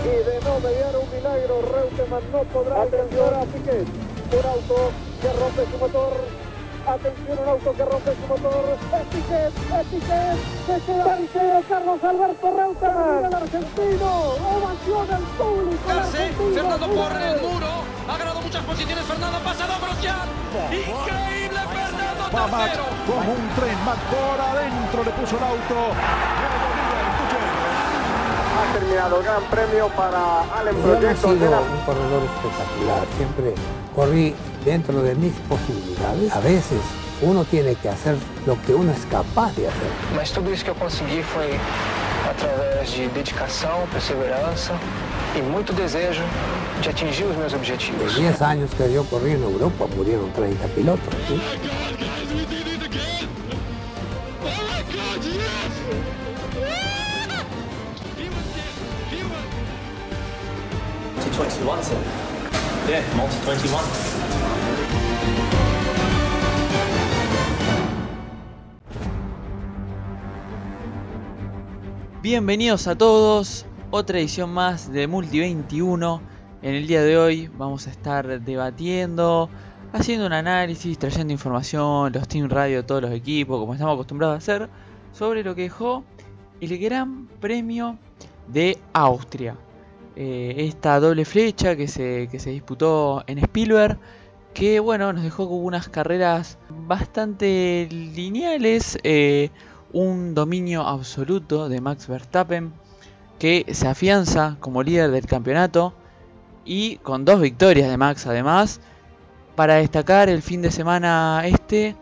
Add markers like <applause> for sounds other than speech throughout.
y de no mediar un milagro, Reutemann no podrá alcanzar a Piquet. Un auto que rompe su motor. Atención, un auto que rompe su motor. Es Piquet, es Piquet. Se queda tercero Carlos Alberto Reutemann. El argentino. Ovación al público. Fernando corre el muro. Ha ganado muchas posiciones. Fernando ha pasado a Grosjean. Increíble Fernando tercero. como un tren, Max por adentro le puso el auto. Ha terminado el gran premio para Allen Yo no he Proyecto de sido la un corredor espectacular, siempre corrí dentro de mis posibilidades. A veces uno tiene que hacer lo que uno es capaz de hacer. Mas tudo isso que eu consegui foi através de dedicação, perseverança e muito desejo de atingir os meus De objetivos. 10 años que yo corrí en Europa murieron 30 pilotos. ¿sí? Multi-21, sir. Yeah, multi-21. Bienvenidos a todos, otra edición más de Multi 21. En el día de hoy vamos a estar debatiendo, haciendo un análisis, trayendo información, los Team Radio, todos los equipos, como estamos acostumbrados a hacer, sobre lo que dejó el Gran Premio de Austria. Eh, esta doble flecha que se, que se disputó en Spielberg, que bueno, nos dejó con unas carreras bastante lineales. eh, un dominio absoluto de Max Verstappen que se afianza como líder del campeonato y con dos victorias de Max además para destacar el fin de semana este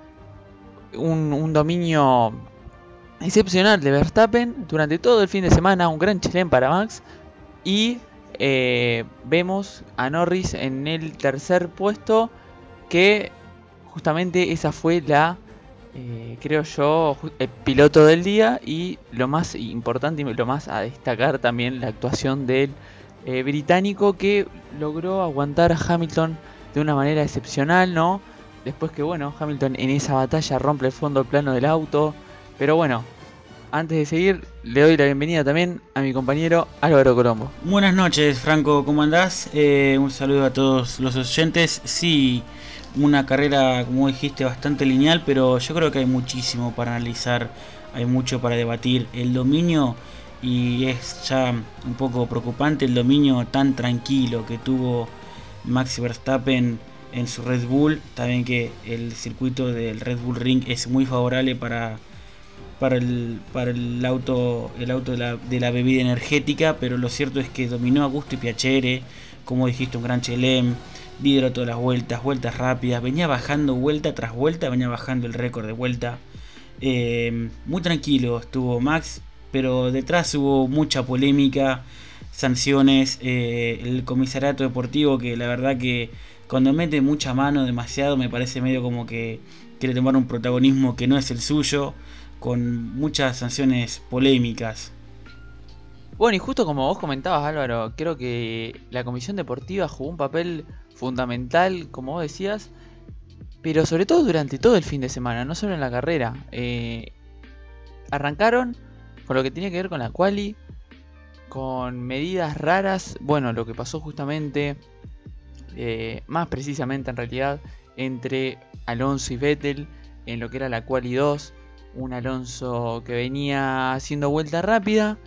un, un dominio excepcional de Verstappen durante todo el fin de semana un gran chilén para Max y eh, vemos a Norris en el tercer puesto que justamente esa fue la eh, creo yo, el piloto del día y lo más importante y lo más a destacar también la actuación del eh, británico que logró aguantar a Hamilton de una manera excepcional, ¿no? Después que, bueno, Hamilton en esa batalla rompe el fondo plano del auto. Pero bueno, antes de seguir, le doy la bienvenida también a mi compañero Álvaro Colombo. Buenas noches, Franco, ¿cómo andás? Eh, un saludo a todos los oyentes. Sí, una carrera, como dijiste, bastante lineal, pero yo creo que hay muchísimo para analizar, hay mucho para debatir. El dominio, y es ya un poco preocupante el dominio tan tranquilo que tuvo Max Verstappen en su Red Bull. También que el circuito del Red Bull Ring es muy favorable para para el, para el auto, el auto de, la, de la bebida energética, pero lo cierto es que dominó a gusto y piacere, como dijiste, un gran chelem, lideró todas las vueltas, vueltas rápidas, venía bajando vuelta tras vuelta, venía bajando el récord de vuelta. Eh, muy tranquilo estuvo Max, pero detrás hubo mucha polémica, sanciones, eh, el comisariato deportivo que la verdad que cuando mete mucha mano demasiado me parece medio como que quiere tomar un protagonismo que no es el suyo con muchas sanciones polémicas. Bueno, y justo como vos comentabas, Álvaro, creo que la comisión deportiva jugó un papel fundamental, como vos decías, pero sobre todo durante todo el fin de semana, no solo en la carrera. Eh, arrancaron con lo que tenía que ver con la quali, con medidas raras, bueno, lo que pasó justamente, eh, más precisamente en realidad, entre Alonso y Vettel en lo que era la quali 2, un Alonso que venía haciendo vuelta rápida,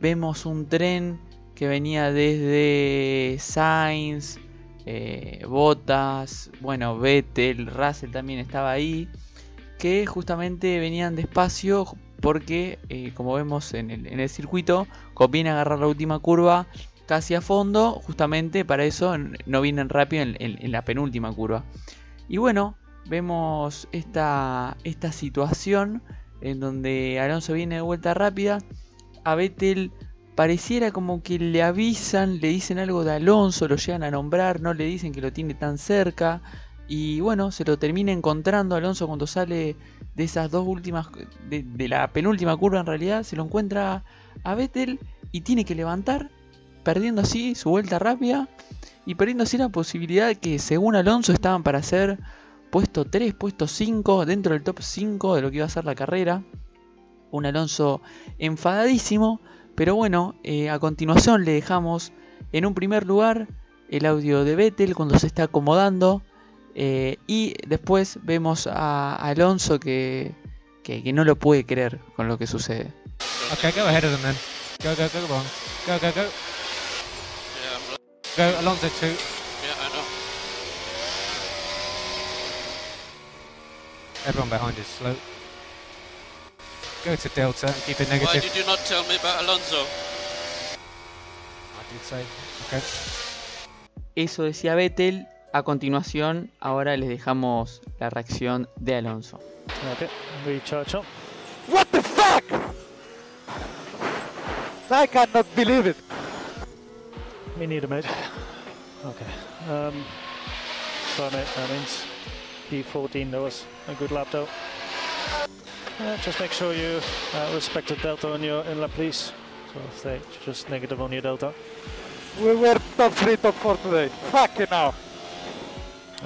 vemos un tren que venía desde Sainz, eh, Bottas, bueno, Vettel, Russell también estaba ahí, que justamente venían despacio porque, eh, como vemos en el, en el circuito, conviene agarrar la última curva casi a fondo, justamente para eso no vienen rápido en, en- en la penúltima curva. Y bueno, vemos esta, esta situación en donde Alonso viene de vuelta rápida, a Vettel pareciera como que le avisan, le dicen algo de Alonso, lo llegan a nombrar, no le dicen que lo tiene tan cerca. Y bueno, se lo termina encontrando Alonso cuando sale de esas dos últimas, de, la penúltima curva en realidad, se lo encuentra a Vettel y tiene que levantar, perdiendo así su vuelta rápida y perdiendo así la posibilidad que según Alonso estaban para ser puesto 3, puesto 5, dentro del top 5 de lo que iba a ser la carrera. Un Alonso enfadadísimo, pero bueno, eh, a continuación le dejamos en un primer lugar el audio de Vettel cuando se está acomodando. Eh, y después vemos a Alonso que, que, que, no lo puede creer con lo que sucede. Okay, go ahead. Go, go, go, go. Go, go, go. Yeah, Go, Alonso 2. Everyone behind is slow. Go to Delta and keep it Why negative. did you not tell me about Alonso? I did say. Okay. Eso decía Vettel. A continuación, ahora les dejamos la reacción de Alonso. Okay. What the fuck? I cannot believe it. Me neither, mate. Okay. Um, sorry, mate. That means P14. That was a good lap, though. Uh, just make sure you uh, respect the delta on your inlet, please. So stay just negative on your delta. We were top 3, top 4 today. Fucking hell.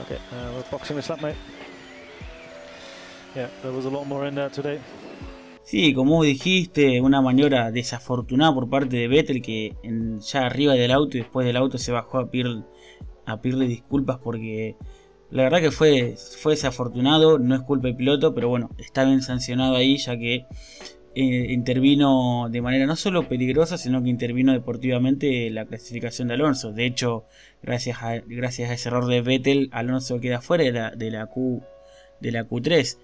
Okay, uh, we're boxing this lap, mate. Yeah, there was a lot more in there today. Sí, como dijiste, una maniobra desafortunada por parte de Vettel que en- ya arriba del auto y después del auto se bajó a pedir, a pedirle disculpas porque la verdad que fue, fue desafortunado, no es culpa del piloto, pero bueno, está bien sancionado ahí ya que eh, intervino de manera no solo peligrosa, sino que intervino deportivamente la clasificación de Alonso. De hecho, gracias a, gracias a ese error de Vettel, Alonso queda fuera de la, de la, Q, de la Q3.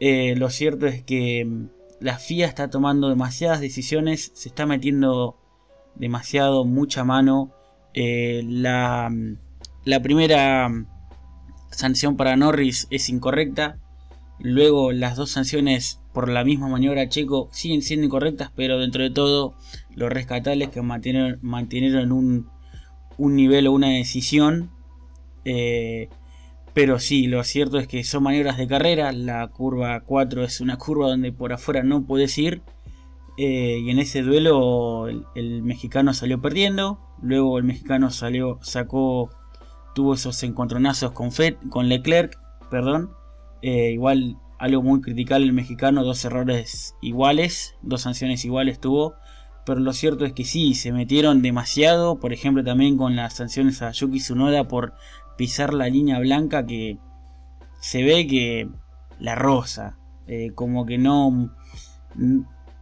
Eh, lo cierto es que mm, la FIA está tomando demasiadas decisiones, se está metiendo demasiado, mucha mano. Eh, la, mm, la primera mm, sanción para Norris es incorrecta. Luego las dos sanciones por la misma maniobra Checo siguen siendo incorrectas, pero dentro de todo lo rescatable es que mantienen, mantenieron un, un nivel o una decisión. Eh, pero sí, lo cierto es que son maniobras de carrera. La curva 4 es una curva donde por afuera no puedes ir. Eh, y en ese duelo el, el mexicano salió perdiendo. Luego el mexicano salió, sacó, tuvo esos encontronazos con, Fett, con Leclerc. Perdón. Eh, igual algo muy criticable el mexicano, dos errores iguales, dos sanciones iguales tuvo. Pero lo cierto es que sí, se metieron demasiado. Por ejemplo, también con las sanciones a Yuki Tsunoda por pisar la línea blanca que se ve que la rosa. eh, como que no,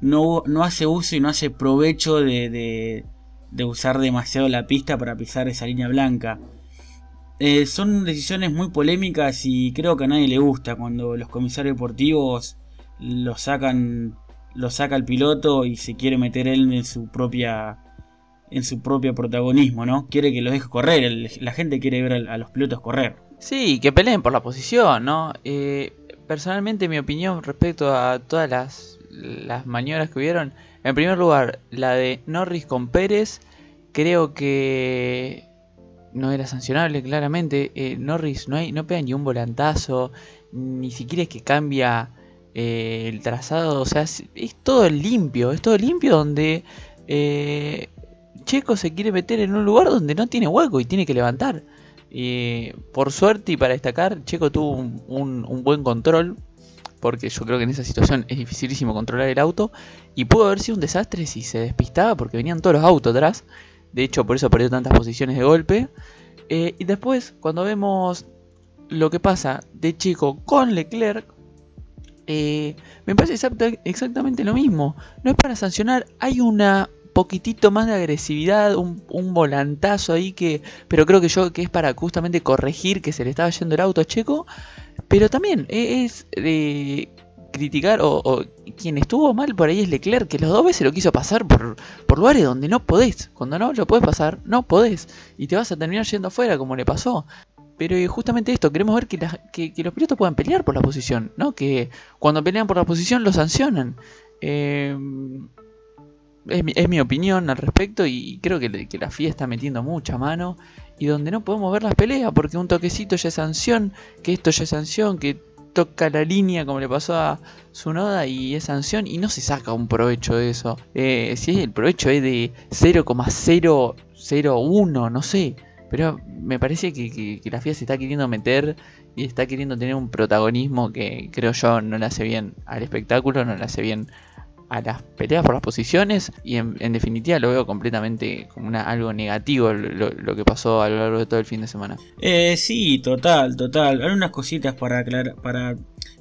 no, no hace uso y no hace provecho de, de, de usar demasiado la pista para pisar esa línea blanca. Eh, son decisiones muy polémicas y creo que a nadie le gusta cuando los comisarios deportivos lo sacan lo saca el piloto y se quiere meter él en su propia en su propio protagonismo, ¿no? Quiere que los deje correr, la gente quiere ver a, a los pilotos correr. Sí, que peleen por la posición, ¿no? Eh, personalmente mi opinión respecto a todas las, las maniobras que hubieron, en primer lugar, la de Norris con Pérez, creo que no era sancionable claramente. Eh, Norris no, hay, no pega ni un volantazo, ni siquiera es que cambia eh, el trazado, o sea, es, todo limpio, es todo limpio donde eh, Checo se quiere meter en un lugar donde no tiene hueco y tiene que levantar. Por suerte y para destacar, Checo tuvo un- un buen control, porque yo creo que en esa situación es dificilísimo controlar el auto, y pudo haber sido un desastre si se despistaba, porque venían todos los autos atrás, de hecho por eso perdió tantas posiciones de golpe. Eh, y después, cuando vemos lo que pasa de Checo con Leclerc, eh, me parece exacta- exactamente lo mismo. No es para sancionar, hay una poquitito más de agresividad, un, volantazo ahí que, pero creo que yo que es para justamente corregir que se le estaba yendo el auto a Checo, pero también e- es criticar o quien estuvo mal por ahí es Leclerc, que los dos veces lo quiso pasar por, por lugares donde no podés, cuando no lo podés pasar, no podés, y te vas a terminar yendo afuera como le pasó. Pero eh, justamente esto, queremos ver que, los pilotos puedan pelear por la posición, ¿no? Que cuando pelean por la posición lo sancionan. Eh, es, mi, es mi opinión al respecto y creo que, que la FIA está metiendo mucha mano y donde no podemos ver las peleas porque un toquecito ya es sanción, que esto ya es sanción, que toca la línea como le pasó a Tsunoda y es sanción y no se saca un provecho de eso. Eh, si el provecho es de 0,001, no sé. Pero me parece que- que la FIA se está queriendo meter y está queriendo tener un protagonismo que creo yo no le hace bien al espectáculo, no le hace bien a las peleas por las posiciones y en, definitiva lo veo completamente como algo negativo lo, que pasó a lo largo de todo el fin de semana. Eh, sí, total, total. Hay unas cositas para aclarar, para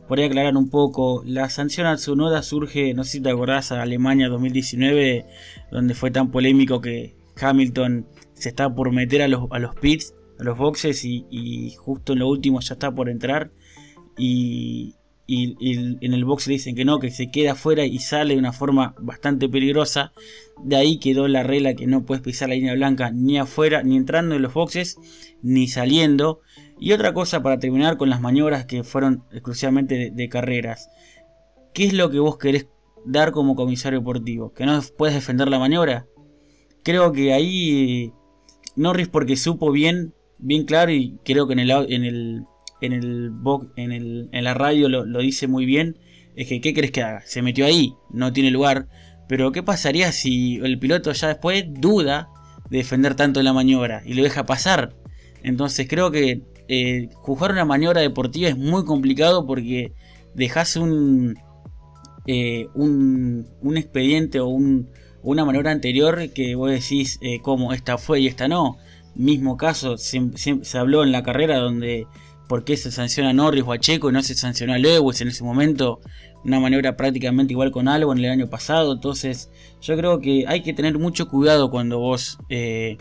podría aclarar un poco. La sanción a Tsunoda surge, no sé si te acordás, a Alemania 2019, donde fue tan polémico que Hamilton se estaba por meter a los, a los pits, a los boxes, y, y justo en lo último ya está por entrar. Y, y, en el box le dicen que no, que se queda afuera y sale de una forma bastante peligrosa. De ahí quedó la regla que no puedes pisar la línea blanca ni afuera, ni entrando en los boxes, ni saliendo. Y otra cosa para terminar con las maniobras que fueron exclusivamente de, carreras. ¿Qué es lo que vos querés dar como comisario deportivo? ¿Que no puedes defender la maniobra? Creo que ahí Norris porque supo bien, bien claro y creo que en el, en el en el en, el, en la radio lo, dice muy bien, es que ¿qué crees que haga? Se metió ahí, no tiene lugar, pero ¿qué pasaría si el piloto ya después duda de defender tanto la maniobra y lo deja pasar? Entonces creo que eh, jugar una maniobra deportiva es muy complicado porque dejas un, eh, un, un, expediente o un, una maniobra anterior que vos decís eh, cómo esta fue y esta no. Mismo caso, se, se habló en la carrera donde por qué se sanciona Norris o Checo y no se sancionó a Lewis en ese momento. Una maniobra prácticamente igual con Albon el año pasado. Entonces, yo creo que hay que tener mucho cuidado cuando vos eh,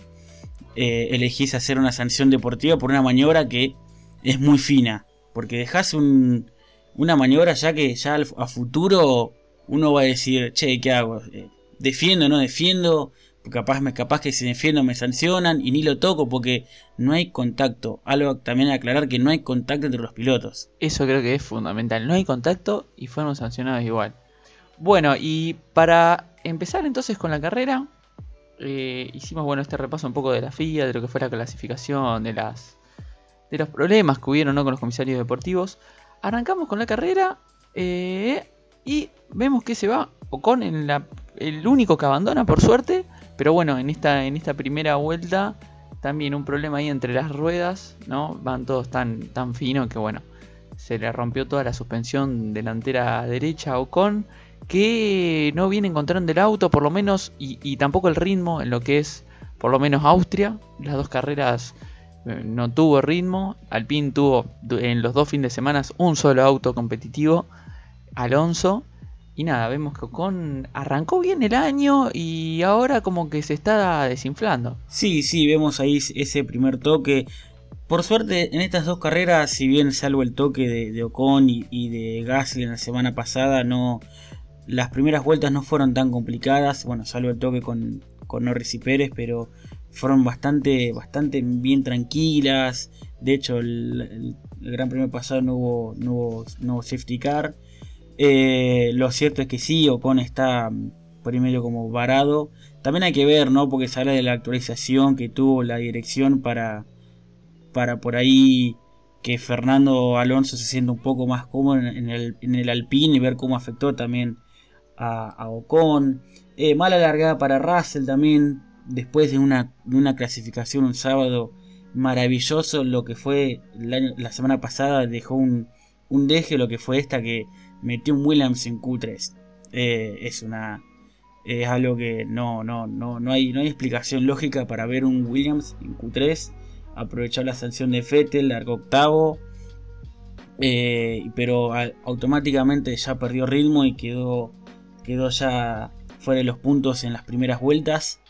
eh, elegís hacer una sanción deportiva por una maniobra que es muy fina. Porque dejás una maniobra ya que ya a futuro uno va a decir, che, ¿qué hago? Eh, ¿Defiendo o no defiendo? Capaz, capaz que si defiendo me sancionan y ni lo toco porque no hay contacto. Algo también aclarar que no hay contacto entre los pilotos. Eso creo que es fundamental. No hay contacto y fueron sancionados igual. Bueno, y para empezar entonces con la carrera, eh, hicimos bueno este repaso un poco de la FIA, de lo que fue la clasificación, de las de los problemas que hubieron ¿no? con los comisarios deportivos. Arrancamos con la carrera eh, y vemos que se va Ocon en la, el único que abandona por suerte pero bueno, en esta, en esta primera vuelta también un problema ahí entre las ruedas, ¿no? Van todos tan, tan fino que bueno, se le rompió toda la suspensión delantera derecha a Ocon, que no viene encontrando el auto por lo menos y, tampoco el ritmo en lo que es por lo menos Austria. Las dos carreras eh, no tuvo ritmo. Alpine tuvo en los dos fines de semana un solo auto competitivo. Alonso y nada, vemos que Ocon arrancó bien el año y ahora como que se está desinflando. Sí, sí, vemos ahí ese primer toque. Por suerte, en estas dos carreras, si bien salvo el toque de, Ocon y, de Gasly en la semana pasada, no las primeras vueltas no fueron tan complicadas. Bueno, salvo el toque con, con Norris y Pérez, pero fueron bastante, bastante bien tranquilas. De hecho, el, Gran Premio pasado no hubo, no hubo, no hubo safety car. Eh, lo cierto es que sí, Ocon está ahí medio como varado. También hay que ver, ¿no? Porque se habla de la actualización que tuvo la dirección para, para por ahí que Fernando Alonso se sienta un poco más cómodo en, el, en el Alpine y ver cómo afectó también a, Ocon. Eh, mala largada para Russell también, después de una, una clasificación un sábado maravilloso, lo que fue la, semana pasada dejó un, un deje, lo que fue esta que metió un Williams en Q3. Eh, es una. Es algo que no, no, no, no, hay, no hay explicación lógica para ver un Williams en Q3. Aprovechar la sanción de Fettel, largo octavo. Eh, pero automáticamente ya perdió ritmo y quedó, quedó ya fuera de los puntos en las primeras vueltas.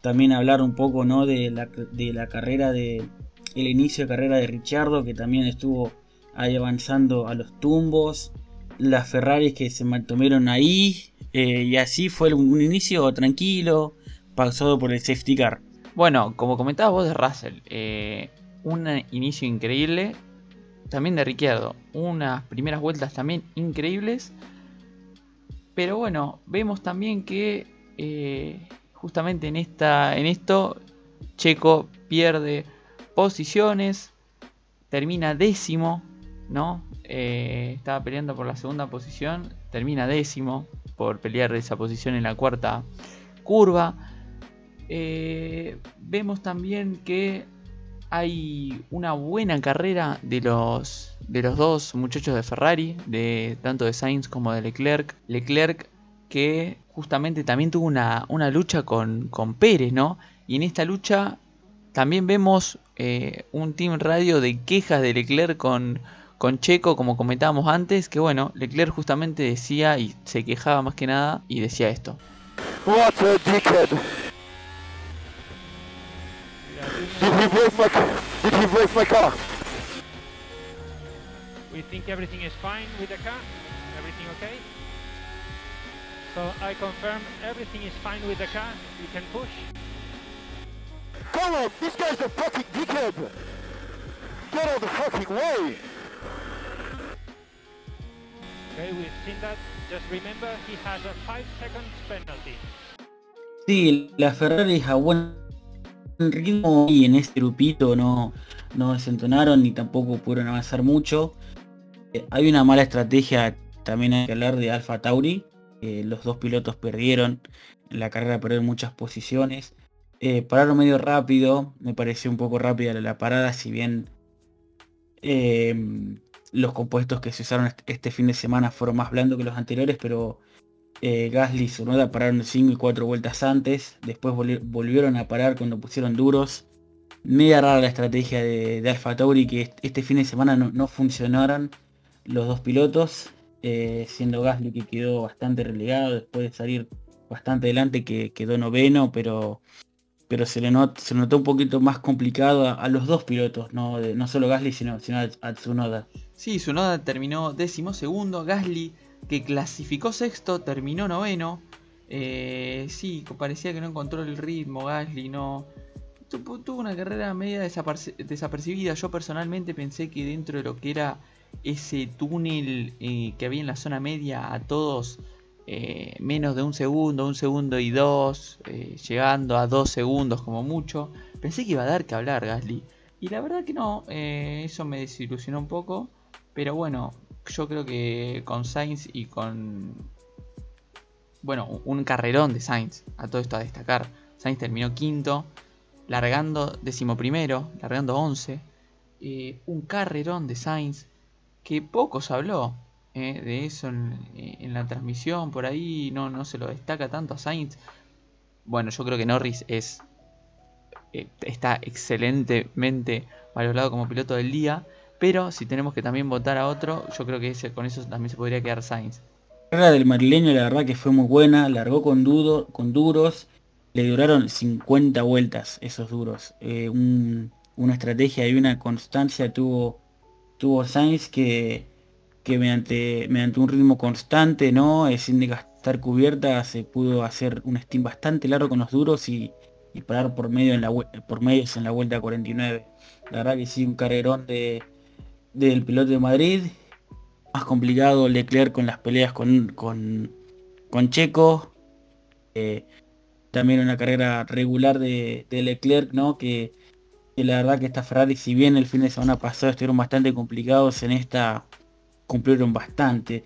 También hablar un poco ¿no? de, la, de la carrera de. El inicio de carrera de Richardo, que también estuvo ahí avanzando a los tumbos las Ferraris que se mantuvieron ahí. Eh, y así fue un, inicio tranquilo, pasado por el safety car. Bueno, como comentabas vos de Russell, eh, un inicio increíble. También de Ricciardo, unas primeras vueltas también increíbles. Pero bueno, vemos también que eh, justamente en, esta, en esto Checo pierde posiciones, termina décimo, ¿no? Eh, estaba peleando por la segunda posición, termina décimo por pelear esa posición en la cuarta curva. Eh, vemos también que hay una buena carrera de los, de los dos muchachos de Ferrari, de tanto de Sainz como de Leclerc. Leclerc que justamente también tuvo una, una lucha con, con Pérez, ¿no? Y en esta lucha también vemos eh, un team radio de quejas de Leclerc con, con Checo, como comentábamos antes, que bueno, Leclerc justamente decía y se quejaba más que nada y decía esto. What a dickhead! Did he break my car? Did he break my car? We think everything is fine with the car. Everything okay? So I confirm everything is fine with the car. You can push. Come on, this guy's a fucking dickhead! Get out of the fucking way! Sí, la Ferrari a buen ritmo y en este grupito no, no desentonaron ni tampoco pudieron avanzar mucho. Eh, hay una mala estrategia, también hay que hablar de Alfa Tauri. Eh, los dos pilotos perdieron, en la carrera perdieron muchas posiciones. Eh, pararon medio rápido, me pareció un poco rápida la parada, si bien eh, los compuestos que se usaron est- este fin de semana fueron más blandos que los anteriores, pero eh, Gasly y Tsunoda pararon 5 y 4 vueltas antes, después volvi- volvieron a parar cuando pusieron duros. Media rara la estrategia de, de Alfa Tauri que est- este fin de semana no, no funcionaron los dos pilotos, eh, siendo Gasly que quedó bastante relegado después de salir bastante adelante que quedó noveno, pero pero se le, notó un poquito más complicado a, los dos pilotos, no solo Gasly sino, sino a, a Tsunoda. Sí, Tsunoda terminó décimo segundo, Gasly que clasificó sexto terminó noveno. Eh, sí, parecía que no encontró el ritmo, Gasly no... tu- Tuvo una carrera media desaperci- desapercibida. Yo personalmente pensé que dentro de lo que era ese túnel eh, que había en la zona media a todos eh, menos de un segundo, un segundo y dos, llegando a dos segundos como mucho, pensé que iba a dar que hablar Gasly. Y la verdad que no, eso me desilusionó un poco. Pero bueno, yo creo que con Sainz y con... Bueno, un carrerón de Sainz, a todo esto a destacar. Sainz terminó quinto, largando decimoprimero, largando 11. Eh, un carrerón de Sainz que poco se habló eh, de eso en, en la transmisión, por ahí no, no se lo destaca tanto a Sainz. Bueno, yo creo que Norris es eh, está excelentemente valorado como piloto del día, pero si tenemos que también votar a otro, yo creo que con eso también se podría quedar Sainz. La carrera del madrileño la verdad que fue muy buena, largó con, duros, le duraron 50 vueltas esos duros. Eh, un- una estrategia y una constancia tuvo, tuvo Sainz que, mediante, un ritmo constante, ¿no? Eh, sin gastar cubierta, se pudo hacer un steam bastante largo con los duros y, parar por medio en la por medios en la vuelta 49. La verdad que sí, un carrerón de, del piloto de Madrid. Más complicado Leclerc con las peleas con, con, con Checo. Eh, también una carrera regular de, Leclerc, ¿no? Que, que la verdad que esta Ferrari, si bien el fin de semana pasado estuvieron bastante complicados, en esta cumplieron bastante.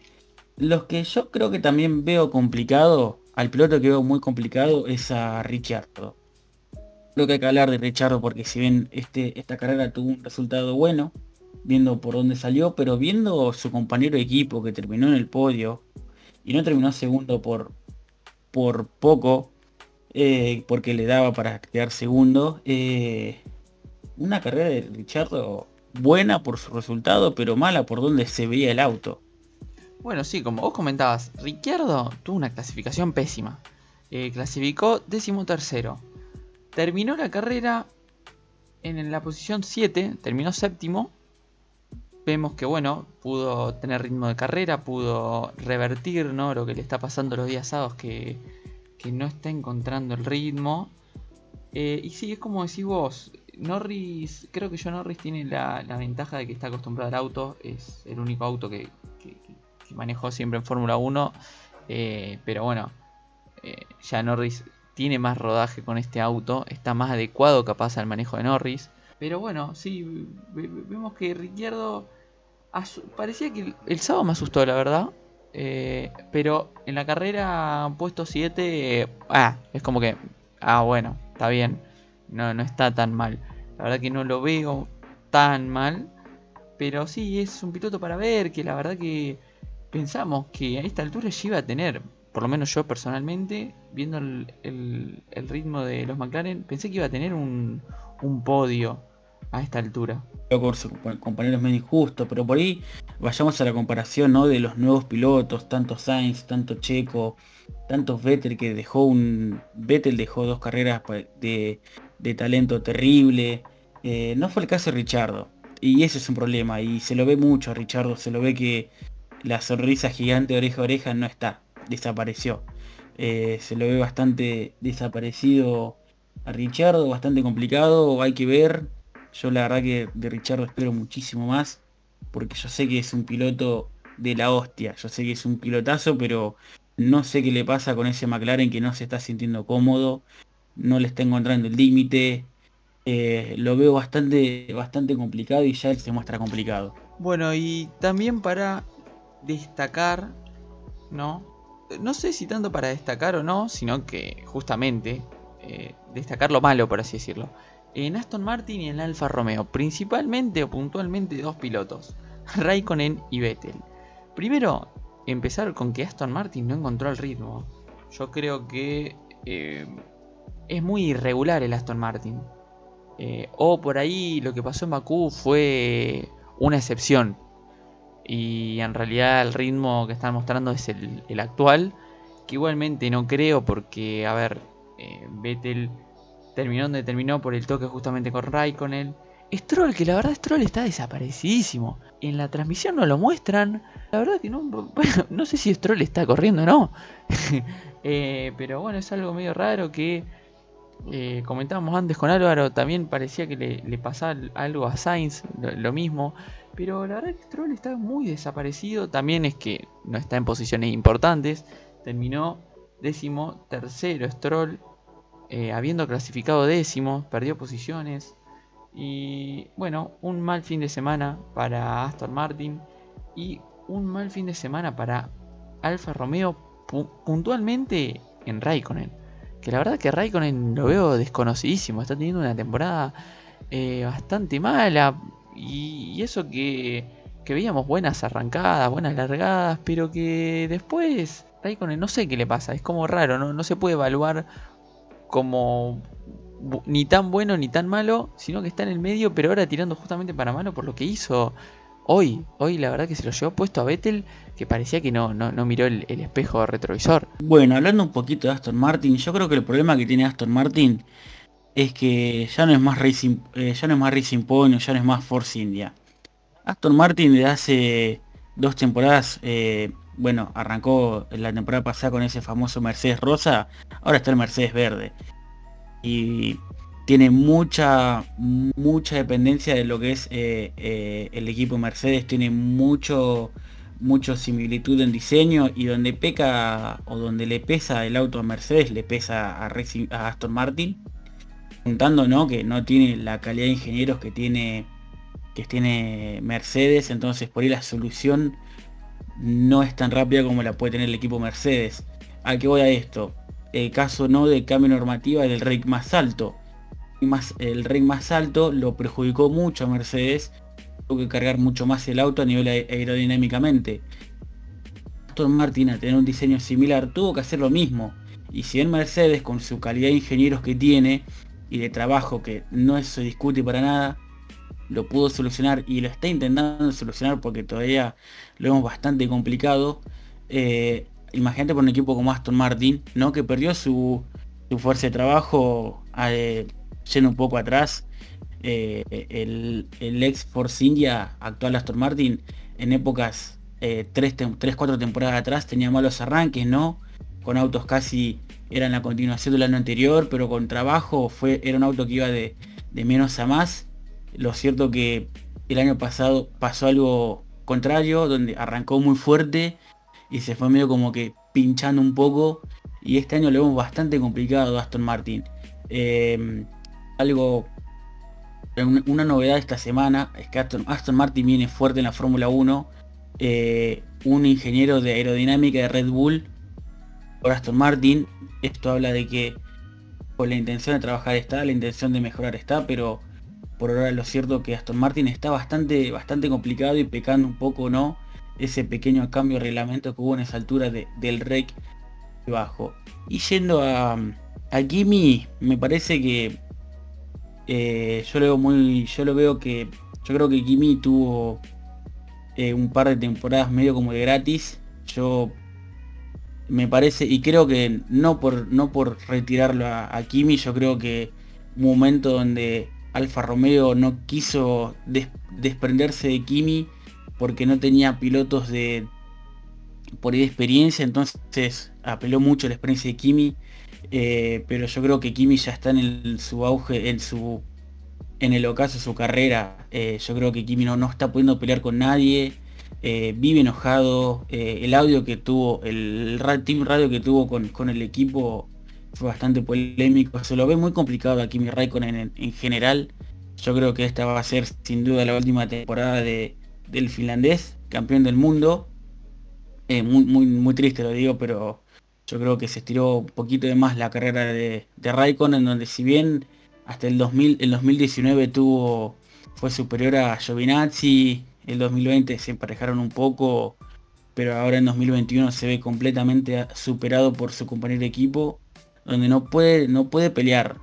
Los que yo creo que también veo complicado, al piloto que veo muy complicado es a Richardo. Creo que hay que hablar de Richardo porque si bien este, esta carrera tuvo un resultado bueno, viendo por dónde salió, pero viendo su compañero equipo que terminó en el podio y no terminó segundo por, por poco, eh, porque le daba para quedar segundo, eh, una carrera de Richardo buena por su resultado, pero mala por donde se veía el auto. Bueno, sí, como vos comentabas, Ricciardo tuvo una clasificación pésima. Eh, clasificó décimo tercero. Terminó la carrera en la posición 7, terminó séptimo. Vemos que bueno, pudo tener ritmo de carrera, pudo revertir ¿no? lo que le está pasando los días sábados, que, que no está encontrando el ritmo. Eh, y sí, es como decís vos, Norris, creo que yo Norris tiene la, la ventaja de que está acostumbrado al auto, es el único auto que, que- que manejó siempre en Fórmula 1, eh, pero bueno, eh, ya Norris tiene más rodaje con este auto, está más adecuado capaz al manejo de Norris, pero bueno, sí, ve- ve- vemos que Ricciardo parecía que el, el sábado me asustó, la verdad. eh, pero en la carrera puesto 7, ah, es como que, ah, bueno, está bien, no, no está tan mal. La verdad que no lo veo tan mal, pero sí, es un piloto para ver, que la verdad que pensamos que a esta altura ya iba a tener por lo menos yo personalmente, viendo el, ritmo de los McLaren, pensé que iba a tener un, podio a esta altura. Compañeros medio injusto, pero por ahí vayamos a la comparación ¿no? de los nuevos pilotos, tanto Sainz, tanto Checo, tanto Vettel que dejó un. Vettel dejó dos carreras pues, de, talento terrible. Eh, no fue el caso de Richardo. Y ese es un problema. Y se lo ve mucho a Richardo. Se lo ve que la sonrisa gigante oreja a oreja no está desapareció. Eh, se lo ve bastante desaparecido a Richardo, bastante complicado, hay que ver. Yo la verdad que de Richardo espero muchísimo más, porque yo sé que es un piloto de la hostia, yo sé que es un pilotazo, pero no sé qué le pasa con ese McLaren que no se está sintiendo cómodo, no le está encontrando el límite. Eh, lo veo bastante, bastante complicado y ya él se muestra complicado. Bueno, y también para destacar, ¿no? no sé si tanto para destacar o no, sino que justamente eh, destacar lo malo, por así decirlo. En Aston Martin y en Alfa Romeo, principalmente o puntualmente dos pilotos, <laughs> Raikkonen y Vettel. Primero, empezar con que Aston Martin no encontró el ritmo. Yo creo que eh, es muy irregular el Aston Martin. Eh, o por ahí lo que pasó en Bakú fue una excepción y en realidad el ritmo que están mostrando es el, actual, que igualmente no creo porque, a ver, eh, Vettel terminó donde terminó por el toque justamente con Raikkonen. Stroll, que la verdad Stroll está desaparecidísimo. En la transmisión no lo muestran. La verdad que no, bueno, <laughs> no sé si Stroll está corriendo o no. <laughs> Eh, pero bueno, es algo medio raro que eh, comentábamos antes con Álvaro. También parecía que le, pasaba algo a Sainz, lo mismo. Pero la verdad que Stroll está muy desaparecido. También es que no está en posiciones importantes. Terminó décimo tercero Stroll. Eh, habiendo clasificado décimo. Perdió posiciones. Y bueno, un mal fin de semana para Aston Martin. Y un mal fin de semana para Alfa Romeo. Puntualmente en Raikkonen. Que la verdad que Raikkonen lo veo desconocidísimo. Está teniendo una temporada eh, bastante mala y, eso que, veíamos buenas arrancadas, buenas largadas, pero que después Raikkonen no sé qué le pasa, es como raro, no, no se puede evaluar como ni tan bueno ni tan malo, sino que está en el medio, pero ahora tirando justamente para malo por lo que hizo hoy. Hoy la verdad que se lo llevó puesto a Vettel, que parecía que no, no, miró el, espejo retrovisor. Bueno, hablando un poquito de Aston Martin, yo creo que el problema que tiene Aston Martin es que ya no es más Racing, eh, ya no es más Racing Point, ya no es más Force India. Aston Martin de hace dos temporadas, eh, bueno, arrancó la temporada pasada con ese famoso Mercedes rosa, ahora está el Mercedes verde. Y tiene mucha, mucha dependencia de lo que es eh, el equipo Mercedes, tiene mucho, mucha similitud en diseño y donde peca o donde le pesa el auto a Mercedes, le pesa a, a Aston Martin juntando ¿no? que no tiene la calidad de ingenieros que tiene que tiene Mercedes, entonces por ahí la solución no es tan rápida como la puede tener el equipo Mercedes. ¿A qué voy a esto? El caso no de cambio normativa del rey más alto. Más, el rey más alto lo perjudicó mucho a Mercedes, tuvo que cargar mucho más el auto a nivel aerodinámicamente. Aston Martin a tener un diseño similar tuvo que hacer lo mismo. Y si en Mercedes con su calidad de ingenieros que tiene, y de trabajo que no se discute para nada, lo pudo solucionar y lo está intentando solucionar porque todavía lo vemos bastante complicado. Eh, imagínate por un equipo como Aston Martin, ¿no? Que perdió su, fuerza de trabajo eh, yendo un poco atrás. Eh, el, ex Force India, actual Aston Martin, en épocas 3-4 temporadas atrás tenía malos arranques, ¿no? Con autos casi era en la continuación del año anterior, pero con trabajo fue, era un auto que iba de, menos a más. Lo cierto que el año pasado pasó algo contrario, donde arrancó muy fuerte y se fue medio como que pinchando un poco. Y este año lo vemos bastante complicado a Aston Martin. Em, algo, una novedad esta semana es que Aston, Martin viene fuerte en la Fórmula 1. Eh, un ingeniero de aerodinámica de Red Bull por Aston Martin. Esto habla de que con la intención de trabajar está, la intención de mejorar está, pero por ahora lo cierto que Aston Martin está bastante, bastante complicado y pecando un poco, ¿no? Ese pequeño cambio de reglamento que hubo en esa altura del REC bajo. Y yendo a, a Kimi, me parece que eh, yo lo veo muy. Yo lo veo que. Yo creo que Kimi tuvo eh, un par de temporadas medio como de gratis. Yo me parece, y creo que no por, no por retirarlo a, Kimi, yo creo que un momento donde Alfa Romeo no quiso desprenderse de Kimi porque no tenía pilotos de por experiencia, entonces apeló mucho la experiencia de Kimi, eh, pero yo creo que Kimi ya está en su auge, en su en el ocaso de su carrera. Eh, yo creo que Kimi no, no está pudiendo pelear con nadie. Eh, vive enojado. el audio que tuvo, el, team radio que tuvo con, el equipo fue bastante polémico. Se lo ve muy complicado a Kimi Raikkonen en, en, general. Yo creo que esta va a ser sin duda la última temporada de, del finlandés, campeón del mundo. muy, muy, muy triste lo digo, pero yo creo que se estiró un poquito de más la carrera de, de Raikkonen, donde si bien hasta el 2000, el 2019 tuvo, fue superior a Giovinazzi, el 2020 se emparejaron un poco, pero ahora en 2021 se ve completamente superado por su compañero de equipo, donde no puede, no puede pelear,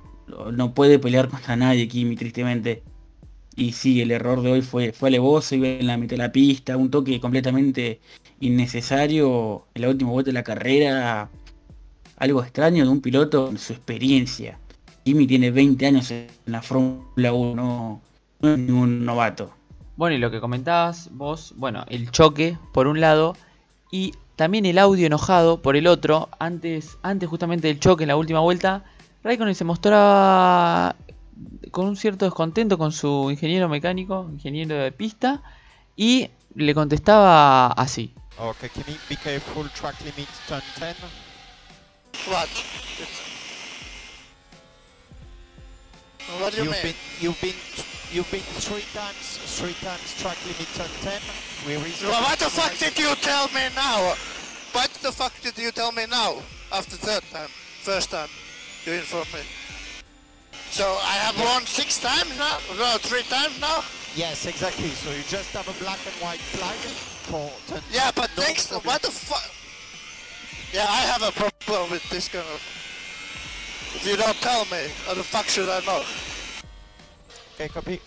no puede pelear contra nadie Kimi, tristemente. Y sí, el error de hoy fue, fue alevoso, iba en la mitad de la pista, un toque completamente innecesario en la última vuelta de la carrera, algo extraño de un piloto en su experiencia. Kimi tiene 20 años en la Fórmula 1, no, es ningún novato. Bueno, y lo que comentabas vos, bueno, el choque por un lado y también el audio enojado por el otro, antes, antes justamente del choque en la última vuelta, Raikkonen se mostraba con un cierto descontento con su ingeniero mecánico, ingeniero de pista, y le contestaba así. Okay, can be careful, track limit turn 10. What? What do you you've mean? Been, you've been, you've been three times, three times track limit turn 10. We well, what the fuck did you tell me now? What the fuck did you tell me now? After third time, first time, you informed me. So I have yeah. won six times now? No, three times now? Yes, exactly. So you just have a black and white flag for turn. Yeah, but no thanks. Problem. What the fuck? Yeah, I have a problem with this kind of. If you don't tell me, how the fuck should I know? Okay, copy.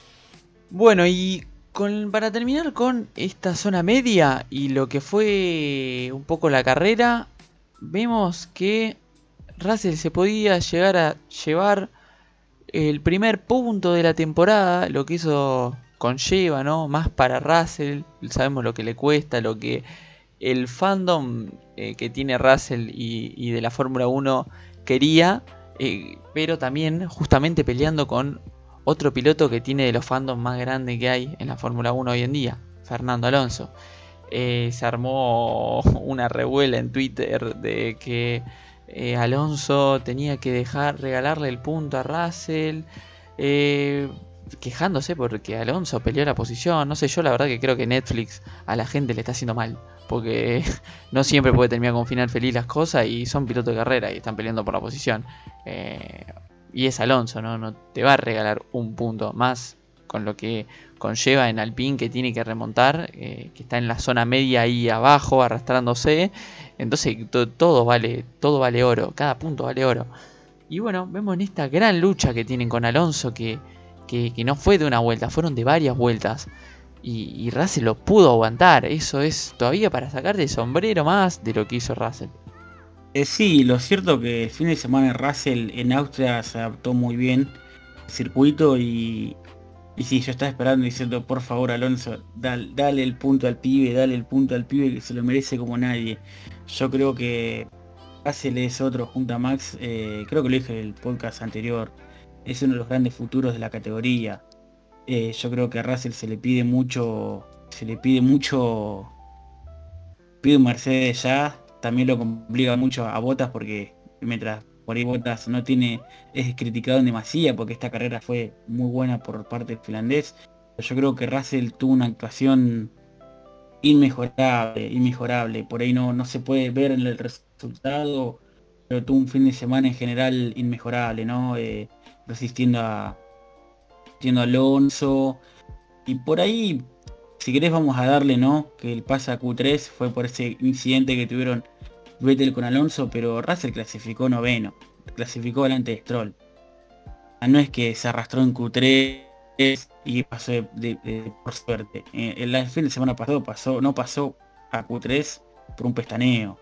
Bueno, y con, para terminar con esta zona media y lo que fue un poco la carrera, vemos que Russell se podía llegar a llevar el primer punto de la temporada, lo que eso conlleva, ¿no? Más para Russell, sabemos lo que le cuesta, lo que el fandom eh, que tiene Russell y, de la Fórmula 1 quería, eh, pero también justamente peleando con otro piloto que tiene de los fandoms más grandes que hay en la Fórmula 1 hoy en día, Fernando Alonso. Eh, se armó <laughs> una revuela en Twitter de que eh, Alonso tenía que dejar regalarle el punto a Russell, eh, quejándose porque Alonso peleó la posición. No sé, yo la verdad que creo que Netflix a la gente le está haciendo mal, porque <laughs> no siempre puede terminar con final feliz las cosas y son pilotos de carrera y están peleando por la posición. Y es Alonso, ¿no? No te va a regalar un punto más con lo que conlleva en Alpine que tiene que remontar, eh, que está en la zona media ahí abajo arrastrándose. Entonces to- todo vale, todo vale oro, cada punto vale oro. Y bueno, vemos en esta gran lucha que tienen con Alonso que, que, no fue de una vuelta, fueron de varias vueltas. Y, y Russell lo pudo aguantar. Eso es todavía para sacar de sombrero más de lo que hizo Russell. Eh, sí, lo cierto que el fin de semana Russell en Austria se adaptó muy bien al circuito y, y sí, yo estaba esperando diciendo, por favor Alonso, dale, dale el punto al pibe, dale el punto al pibe que se lo merece como nadie. Yo creo que Russell es otro junto a Max, eh, creo que lo dije en el podcast anterior, es uno de los grandes futuros de la categoría. Eh, yo creo que a Russell se le pide mucho, se le pide mucho, pide un Mercedes ya, también lo complica mucho a Botas porque mientras por ahí Botas no tiene, es criticado en demasía porque esta carrera fue muy buena por parte del finlandés. Yo creo que Russell tuvo una actuación inmejorable, inmejorable. Por ahí no, no se puede ver el resultado, pero tuvo un fin de semana en general inmejorable, ¿no? Eh, resistiendo a, resistiendo a Alonso. Y por ahí, si querés vamos a darle, ¿no? Que el pase a Q3 fue por ese incidente que tuvieron Vettel con Alonso, pero Russell clasificó noveno, clasificó delante de Stroll. No es que se arrastró en Q3 y pasó por suerte. Eh, el fin de semana pasado pasó, no pasó a Q3 por un pestaneo.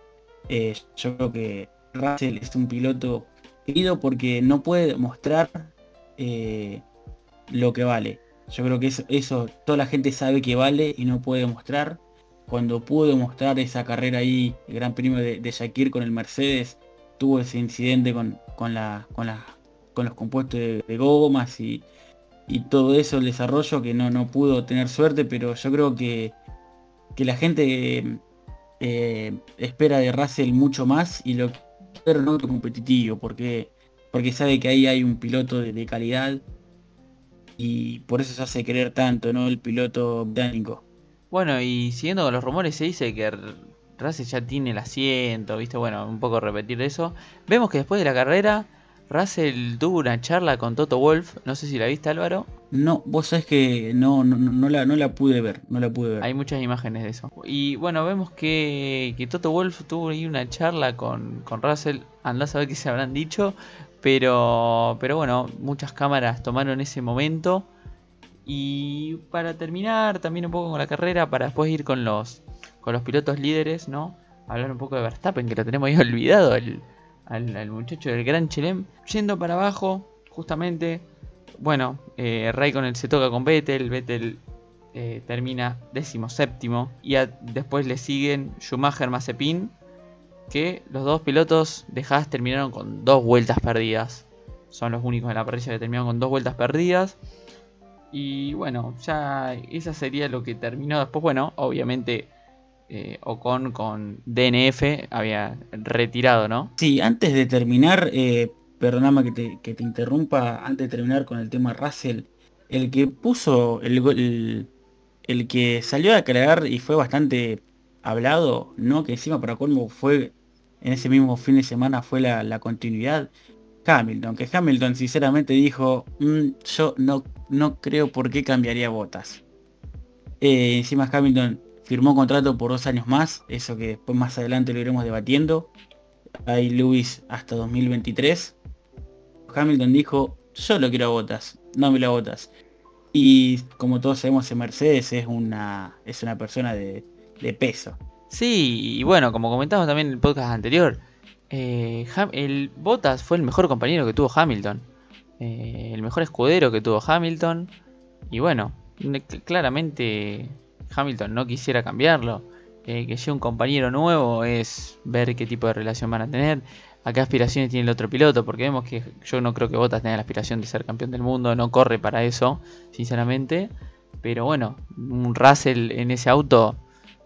Eh, yo creo que Russell es un piloto querido porque no puede mostrar eh, lo que vale. Yo creo que eso, toda la gente sabe que vale y no puede mostrar. Cuando pudo mostrar esa carrera ahí, el Gran Premio de, de Shakir con el Mercedes, tuvo ese incidente con, con, la, con, la, con los compuestos de, gomas y, todo eso, el desarrollo que no, no pudo tener suerte, pero yo creo que, que la gente eh, espera de Russell mucho más y lo quiere no competitivo, porque, porque sabe que ahí hay un piloto de calidad y por eso se hace querer tanto, ¿no? El piloto británico. Bueno, y siguiendo con los rumores, se dice que Russell ya tiene el asiento, ¿viste? Bueno, un poco repetir eso. Vemos que después de la carrera, Russell tuvo una charla con Toto Wolf. No sé si la viste, Álvaro. No, vos sabés que no, no, no, la, no la pude ver, no la pude ver. Hay muchas imágenes de eso. Y bueno, vemos que, que Toto Wolf tuvo ahí una charla con, con Russell. Andás a ver qué se habrán dicho. Pero, pero bueno, muchas cámaras tomaron ese momento. Y para terminar también un poco con la carrera, para después ir con los, con los pilotos líderes, ¿no? Hablar un poco de Verstappen, que lo tenemos ahí <laughs> olvidado, al, muchacho del Gran Chelem. Yendo para abajo, justamente, bueno, eh, Raikkonen se toca con Vettel, Vettel eh, termina décimo séptimo. Y después le siguen Schumacher, Mazepin que los dos pilotos de Haas terminaron con dos vueltas perdidas. Son los únicos en la parrilla que terminaron con dos vueltas perdidas. Y bueno, ya esa sería lo que terminó después. Bueno, obviamente eh, Ocon con DNF había retirado, ¿no? Sí, antes de terminar, eh, perdoname que te, que te, interrumpa, antes de terminar con el tema Russell, el que puso el, el, el que salió a aclarar y fue bastante hablado, ¿no? Que encima para colmo fue en ese mismo fin de semana fue la, continuidad. Hamilton, que Hamilton sinceramente dijo, mm, yo no, no creo por qué cambiaría botas. Eh, encima Hamilton firmó contrato por dos años más, eso que después más adelante lo iremos debatiendo. Hay Lewis hasta 2023. Hamilton dijo, yo lo quiero a botas, no me lo botas. Y como todos sabemos en Mercedes es una, es una persona de, de peso. Sí, y bueno, como comentamos también en el podcast anterior, eh, el Bottas fue el mejor compañero que tuvo Hamilton. Eh, el mejor escudero que tuvo Hamilton. Y bueno, claramente Hamilton no quisiera cambiarlo. Que llegue un compañero nuevo es ver qué tipo de relación van a tener. A qué aspiraciones tiene el otro piloto. Porque vemos que yo no creo que Bottas tenga la aspiración de ser campeón del mundo. No corre para eso, sinceramente. Pero bueno, un Russell en ese auto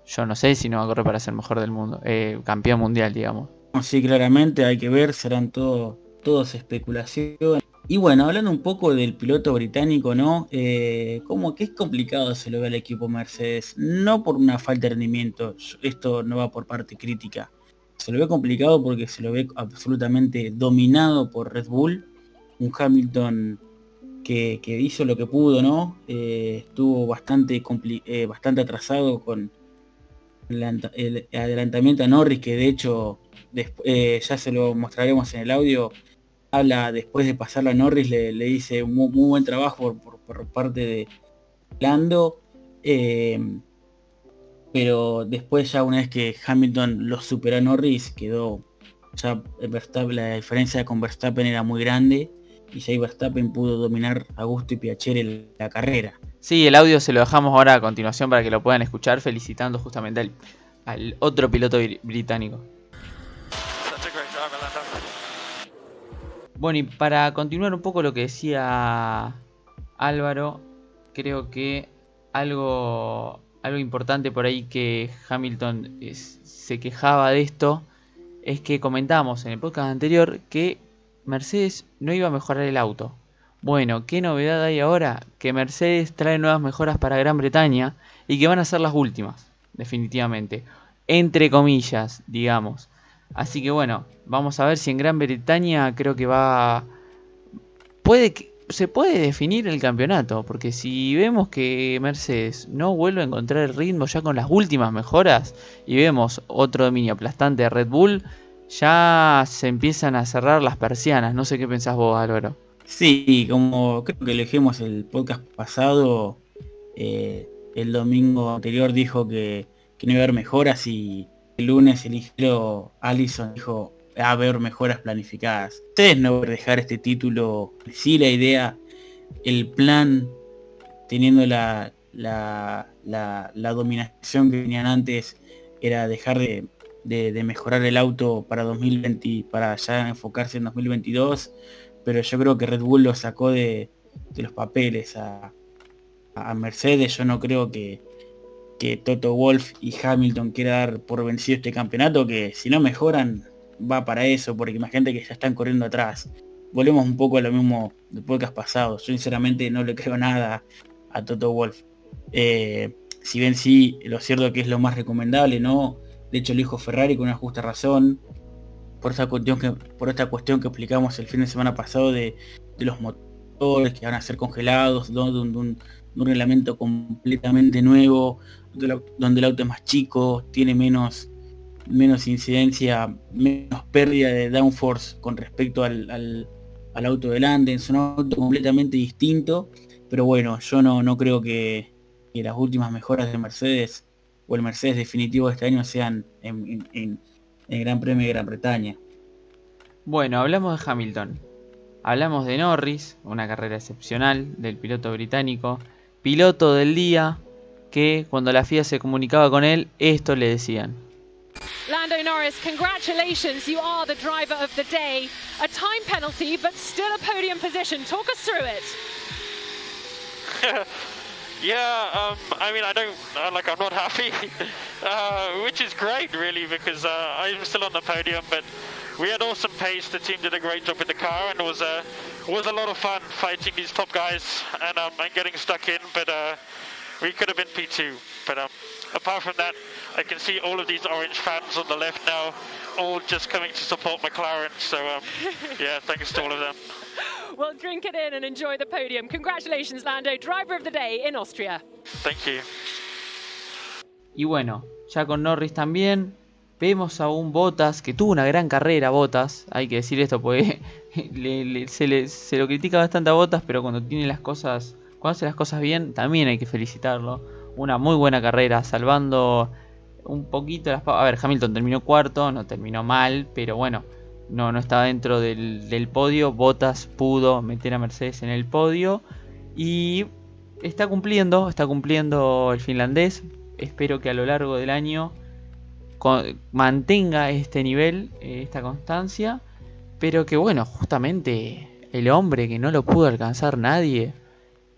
yo no sé si no va a correr para ser mejor del mundo, eh, campeón mundial, digamos. Sí, claramente hay que ver, serán todo, todos especulaciones. Y bueno, hablando un poco del piloto británico, ¿no? Eh, como que es complicado se lo ve al equipo Mercedes, no por una falta de rendimiento, esto no va por parte crítica. Se lo ve complicado porque se lo ve absolutamente dominado por Red Bull. Un Hamilton que, hizo lo que pudo, ¿no? Eh, estuvo bastante, eh, bastante atrasado con, el adelantamiento a Norris, que de hecho ya se lo mostraremos en el audio, habla después de pasarlo a Norris, le, dice un muy, buen trabajo por, parte de Lando, eh, pero después ya una vez que Hamilton lo superó a Norris, quedó ya la diferencia con Verstappen era muy grande y ya Verstappen pudo dominar a gusto y Piacere la carrera. Sí, el audio se lo dejamos ahora a continuación para que lo puedan escuchar, felicitando justamente al, otro piloto británico. Bueno, y para continuar un poco lo que decía Álvaro, creo que algo, algo importante por ahí que Hamilton se quejaba de esto es que comentamos en el podcast anterior que Mercedes no iba a mejorar el auto. Bueno, ¿qué novedad hay ahora? Que Mercedes trae nuevas mejoras para Gran Bretaña y que van a ser las últimas, definitivamente. Entre comillas, digamos. Así que bueno, vamos a ver si en Gran Bretaña creo que va... Puede que... se puede definir el campeonato, porque si vemos que Mercedes no vuelve a encontrar el ritmo ya con las últimas mejoras y vemos otro dominio aplastante de Red Bull, ya se empiezan a cerrar las persianas. No sé qué pensás vos, Álvaro. Sí, como creo que elegimos el podcast pasado, eh, el domingo anterior dijo que, que no iba a haber mejoras y el lunes el ingeniero Allison dijo a haber mejoras planificadas. Ustedes no dejar este título, sí la idea, el plan, teniendo la, la, la, dominación que tenían antes, era dejar de, de, mejorar el auto para 2020, para ya enfocarse en 2022, pero yo creo que Red Bull lo sacó de, de los papeles a, a Mercedes, yo no creo que, que Toto Wolf y Hamilton quieran dar por vencido este campeonato, que si no mejoran va para eso, porque imagínate que ya están corriendo atrás. Volvemos un poco a lo mismo de podcast pasado. Yo sinceramente no le creo nada a Toto Wolf. Eh, si bien sí, lo cierto que es lo más recomendable, ¿no? De hecho, el hijo Ferrari con una justa razón. Por esta cuestión que, por esta cuestión que explicamos el fin de semana pasado de, los motores que van a ser congelados, de, un, reglamento completamente nuevo, donde el auto es más chico, tiene menos menos incidencia, menos pérdida de downforce con respecto al, auto delante, es un auto completamente distinto, pero bueno, yo no, no creo que, las últimas mejoras de Mercedes o el Mercedes definitivo de este año sean en, en, el Gran Premio de Gran Bretaña. Bueno, hablamos de Hamilton, hablamos de Norris, una carrera excepcional del piloto británico, piloto del día, que cuando la FIA se comunicaba con él, esto le decían. Lando Norris, congratulations, you are the driver of the day. A time penalty, but still a podium position. Talk us through it. <laughs> yeah, um, I mean, I don't, uh, like, I'm not happy, <laughs> uh, which is great, really, because uh, I'm still on the podium, but we had awesome pace. The team did a great job with the car, and it was, uh, was a lot of fun fighting these top guys and, um, and getting stuck in, but uh, we could have been P2. But um, apart from that, I can see all of these orange fans on the left now, all just coming to support McLaren. So um, <laughs> yeah, thanks to all of them. Well, drink it in and enjoy the podium. Congratulations, Lando, driver of the day in Austria. Thank you. Y bueno, ya con Norris también, vemos a un Botas que tuvo una gran carrera, Botas. Hay que decir esto porque <laughs> se, le, se, lo critica bastante a Botas, pero cuando tiene las cosas, cuando hace las cosas bien, también hay que felicitarlo una muy buena carrera, salvando un poquito las... A ver, Hamilton terminó cuarto, no terminó mal, pero bueno, no, no estaba dentro del, podio. Bottas pudo meter a Mercedes en el podio y está cumpliendo, está cumpliendo el finlandés. Espero que a lo largo del año mantenga este nivel, eh, esta constancia, pero que bueno, justamente el hombre que no lo pudo alcanzar nadie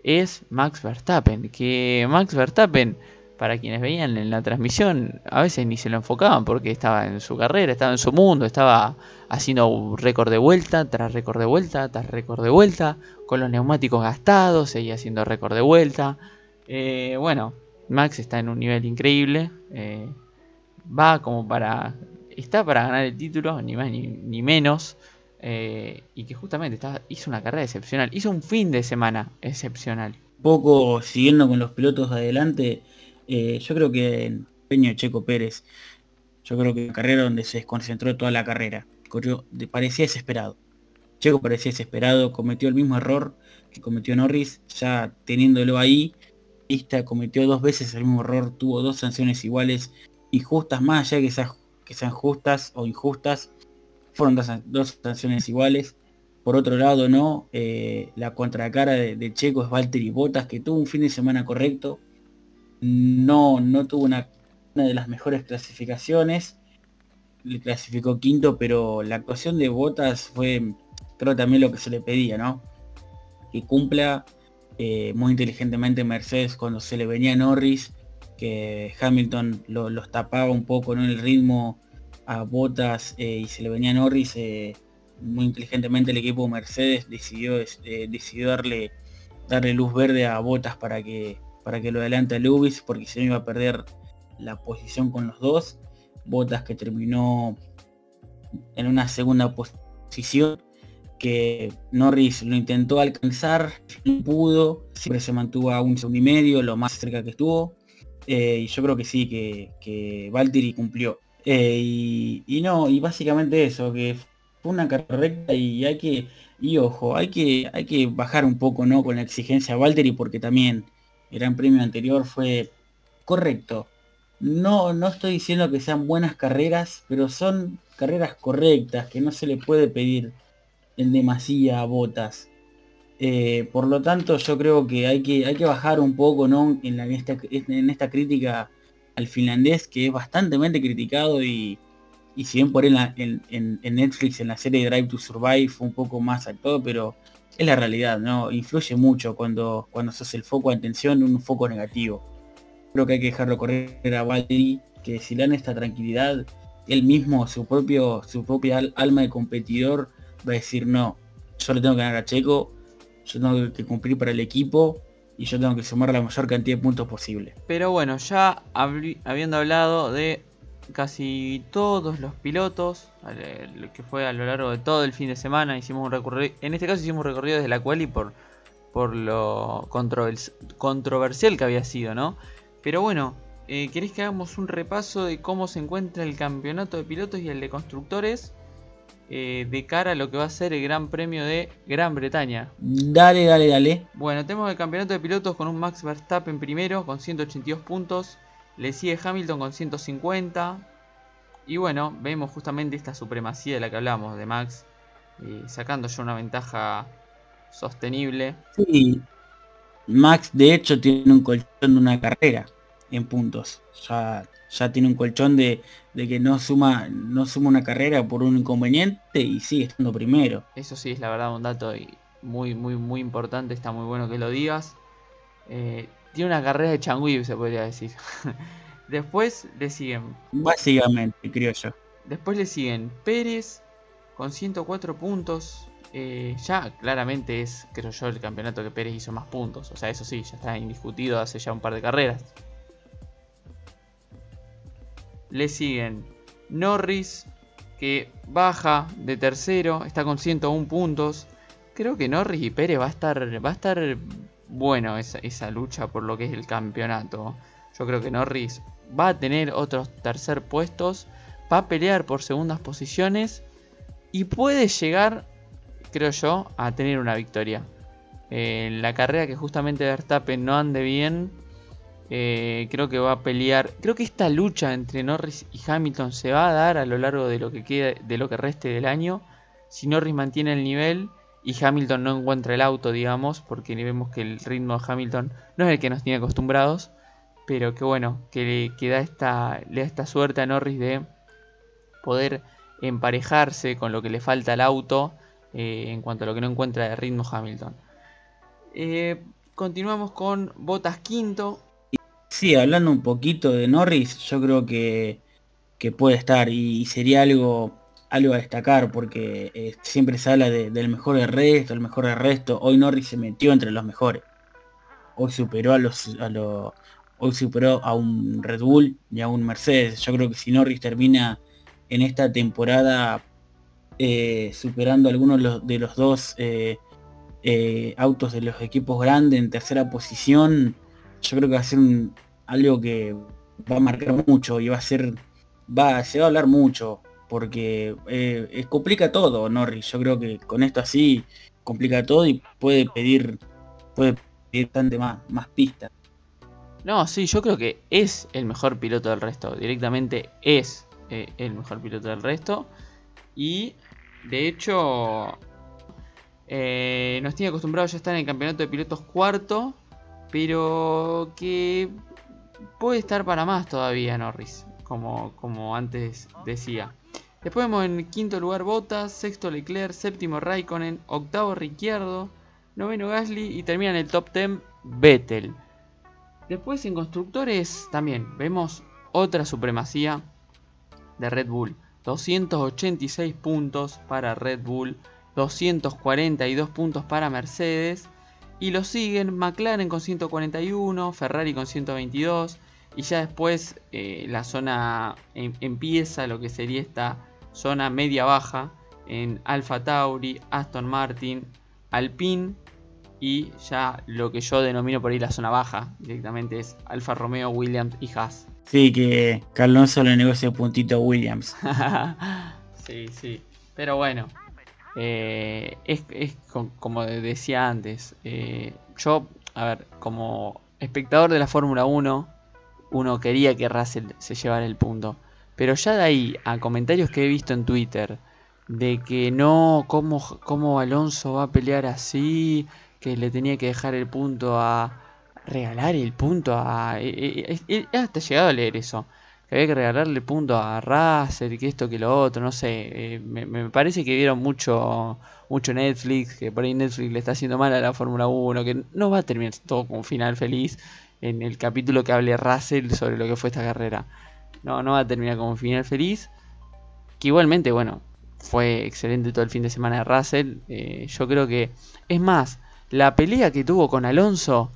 es Max Verstappen. Que Max Verstappen, para quienes veían en la transmisión, a veces ni se lo enfocaban porque estaba en su carrera, estaba en su mundo, estaba haciendo récord de vuelta, tras récord de vuelta, tras récord de vuelta, con los neumáticos gastados, seguía haciendo récord de vuelta. Eh, bueno, Max está en un nivel increíble. Eh, va como para. Está para ganar el título, ni más ni menos. Eh, y que justamente hizo una carrera excepcional, hizo un fin de semana excepcional. Poco siguiendo con los pilotos de adelante, eh, yo creo que Peño Checo Pérez, yo creo que una carrera donde se desconcentró toda la carrera, corrió, parecía desesperado. Checo parecía desesperado, cometió el mismo error que cometió Norris, ya teniéndolo ahí, Esta cometió dos veces el mismo error, tuvo dos sanciones iguales, injustas, más allá que, que sean justas o injustas, fueron dos, sanciones iguales. Por otro lado, no, eh, la contracara de, Checo es Valtteri Bottas, que tuvo un fin de semana correcto. No, no tuvo una, de las mejores clasificaciones. Le clasificó quinto, pero la actuación de Bottas fue, creo también lo que se le pedía, ¿no? Que cumpla eh, muy inteligentemente Mercedes cuando se le venía Norris, que Hamilton los tapaba un poco, ¿no? El ritmo a Botas eh, y se le venía Norris, eh, muy inteligentemente el equipo Mercedes decidió, eh, decidió darle, darle luz verde a Botas para que, para que lo adelante a Lewis, porque no iba a perder la posición con los dos. Botas que terminó en una segunda posición. que Norris lo intentó alcanzar, no pudo, siempre se mantuvo a un segundo y medio, lo más cerca que estuvo. Eh, y yo creo que sí, que, que Valtteri cumplió. Eh, y, no, y básicamente eso, que fue una carrera recta y hay que, y ojo, hay que, hay que bajar un poco ¿no? con la exigencia a Valtteri porque también el Gran Premio anterior fue correcto. No, no estoy diciendo que sean buenas carreras, pero son carreras correctas, que no se le puede pedir en demasía a botas. Eh, por lo tanto, yo creo que hay que, hay que bajar un poco ¿no? en, la, en, esta, en esta crítica al finlandés, que es bastante criticado y, y si bien por él en, en, Netflix, en la serie Drive to Survive, fue un poco más actuado, pero es la realidad, ¿no? Influye mucho cuando, cuando sos el foco de atención un foco negativo. Creo que hay que dejarlo correr a Valdi, que si le dan esta tranquilidad, él mismo, su propio, su propia alma de competidor, va a decir no, yo le tengo que ganar a Checo, yo tengo que cumplir para el equipo y yo tengo que sumar la mayor cantidad de puntos posible. Pero bueno, ya habiendo hablado de casi todos los pilotos, lo que fue a lo largo de todo el fin de semana, hicimos un recorrido, en este caso hicimos un recorrido desde la cual y por, por lo controversial que había sido, ¿no? Pero bueno, eh, ¿queréis que hagamos un repaso de cómo se encuentra el campeonato de pilotos y el de constructores eh, de cara a lo que va a ser el Gran Premio de Gran Bretaña? Dale, dale, dale. Bueno, tenemos el campeonato de pilotos con un Max Verstappen primero con 182 puntos. Le sigue Hamilton con 150. Y bueno, vemos justamente esta supremacía de la que hablamos de Max. Eh, sacando ya una ventaja sostenible. Sí. Max de hecho tiene un colchón de una carrera en puntos. Ya, ya tiene un colchón de, de, que no suma, no suma una carrera por un inconveniente y sigue estando primero. Eso sí es la verdad un dato muy, muy, muy importante. Está muy bueno que lo digas. Eh, tiene una carrera de changui, se podría decir. <laughs> Después le siguen. Básicamente, creo yo. Después le siguen Pérez con 104 puntos. Eh, ya claramente es, creo yo, el campeonato que Pérez hizo más puntos. O sea, eso sí, ya está indiscutido hace ya un par de carreras. Le siguen Norris, que baja de tercero, está con 101 puntos. Creo que Norris y Pérez va a estar, va a estar bueno esa, esa lucha por lo que es el campeonato. Yo creo que Norris va a tener otros tercer puestos, va a pelear por segundas posiciones y puede llegar, creo yo, a tener una victoria. en la carrera que justamente Verstappen no ande bien, eh, creo que va a pelear. Creo que esta lucha entre Norris y Hamilton se va a dar a lo largo de lo que quede, de lo que reste del año. Si Norris mantiene el nivel y Hamilton no encuentra el auto, digamos, porque vemos que el ritmo de Hamilton no es el que nos tiene acostumbrados. Pero que bueno, que, le, da esta, le da esta suerte a Norris de poder emparejarse con lo que le falta al auto eh, en cuanto a lo que no encuentra de ritmo Hamilton. Eh, continuamos con Botas quinto, Sí, hablando un poquito de Norris, yo creo que, que puede estar y, sería algo, algo a destacar porque eh, siempre se habla del mejor del resto, el mejor del resto. Hoy Norris se metió entre los mejores. Hoy superó a los, a los hoy superó a un Red Bull y a un Mercedes. Yo creo que si Norris termina en esta temporada eh, superando algunos de los dos eh, autos de los equipos grandes en tercera posición, yo creo que va a ser un, algo que va a marcar mucho y va a ser, va, se va a hablar mucho, porque eh, complica todo Norris. Yo creo que con esto así complica todo y puede pedir, puede pedir bastante más, más pistas. No, sí, yo creo que es el mejor piloto del resto. Directamente es eh, el mejor piloto del resto. Y de hecho, eh, nos tiene acostumbrados ya estar en el campeonato de pilotos cuarto. Pero que puede estar para más todavía Norris, como, como antes decía. Después vemos en quinto lugar Bottas, sexto Leclerc, séptimo Raikkonen, octavo Ricciardo, noveno Gasly y termina en el top 10 Vettel. Después en constructores también vemos otra supremacía de Red Bull. 286 puntos para Red Bull, 242 puntos para Mercedes y lo siguen McLaren con 141, Ferrari con 122. Y ya después eh, la zona em, empieza lo que sería esta zona media-baja. en Alfa Tauri, Aston Martin, Alpine y ya lo que yo denomino por ahí la zona baja directamente es Alfa Romeo, Williams y Haas. Sí, que Alonso le negocia puntito a Williams. <laughs> sí, sí. Pero bueno, eh, es, como decía antes, eh, yo, a ver, como espectador de la Fórmula 1, uno quería que Russell se llevara el punto. Pero ya de ahí a comentarios que he visto en Twitter de que no, cómo, cómo Alonso va a pelear así, que le tenía que dejar el punto a regalar el punto a... Eh, eh, eh, hasta llegado a leer eso. Que había que regalarle el punto a Russell, que esto, que lo otro, no sé. me, parece que vieron mucho, mucho Netflix, que por ahí Netflix le está haciendo mal a la Fórmula 1, que no va a terminar todo con un final feliz en el capítulo que hable Russell sobre lo que fue esta carrera. No, no va a terminar con un final feliz. Que igualmente, bueno, fue excelente todo el fin de semana de Russell. yo creo que, es más, la pelea que tuvo con Alonso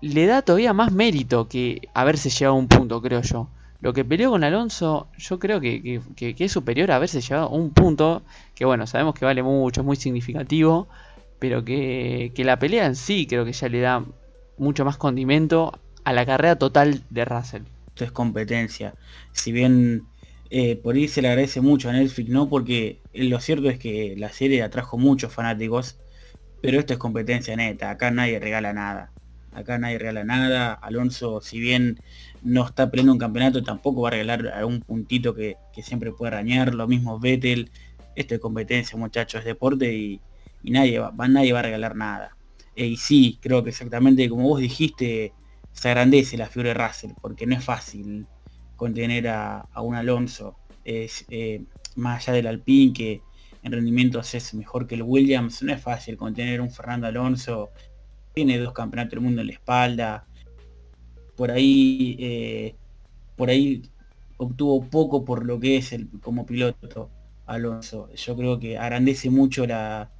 le da todavía más mérito que haberse llevado un punto, creo yo. Lo que peleó con Alonso, yo creo que, es superior a haberse llevado un punto, que bueno, sabemos que vale mucho, es muy significativo, pero que, la pelea en sí creo que ya le da mucho más condimento a la carrera total de Russell. Esto es competencia. Si bien eh, por ahí se le agradece mucho a Netflix, ¿no? Porque lo cierto es que la serie atrajo muchos fanáticos pero esto es competencia neta, acá nadie regala nada. Acá nadie regala nada. Alonso, si bien no está peleando un campeonato, tampoco va a regalar algún puntito que, siempre puede arañar. Lo mismo Vettel. Esto es competencia, muchachos, es deporte y, nadie, va, nadie va a regalar nada. Eh, y sí, creo que exactamente como vos dijiste, se agrandece la figura de Russell, porque no es fácil contener a, un Alonso. Es, eh, más allá del Alpine, que, en rendimientos es mejor que el Williams. No es fácil contener un Fernando Alonso. Tiene dos campeonatos del mundo en la espalda. Por ahí, eh, por ahí obtuvo poco por lo que es el, como piloto Alonso. Yo creo que agrandece mucho la,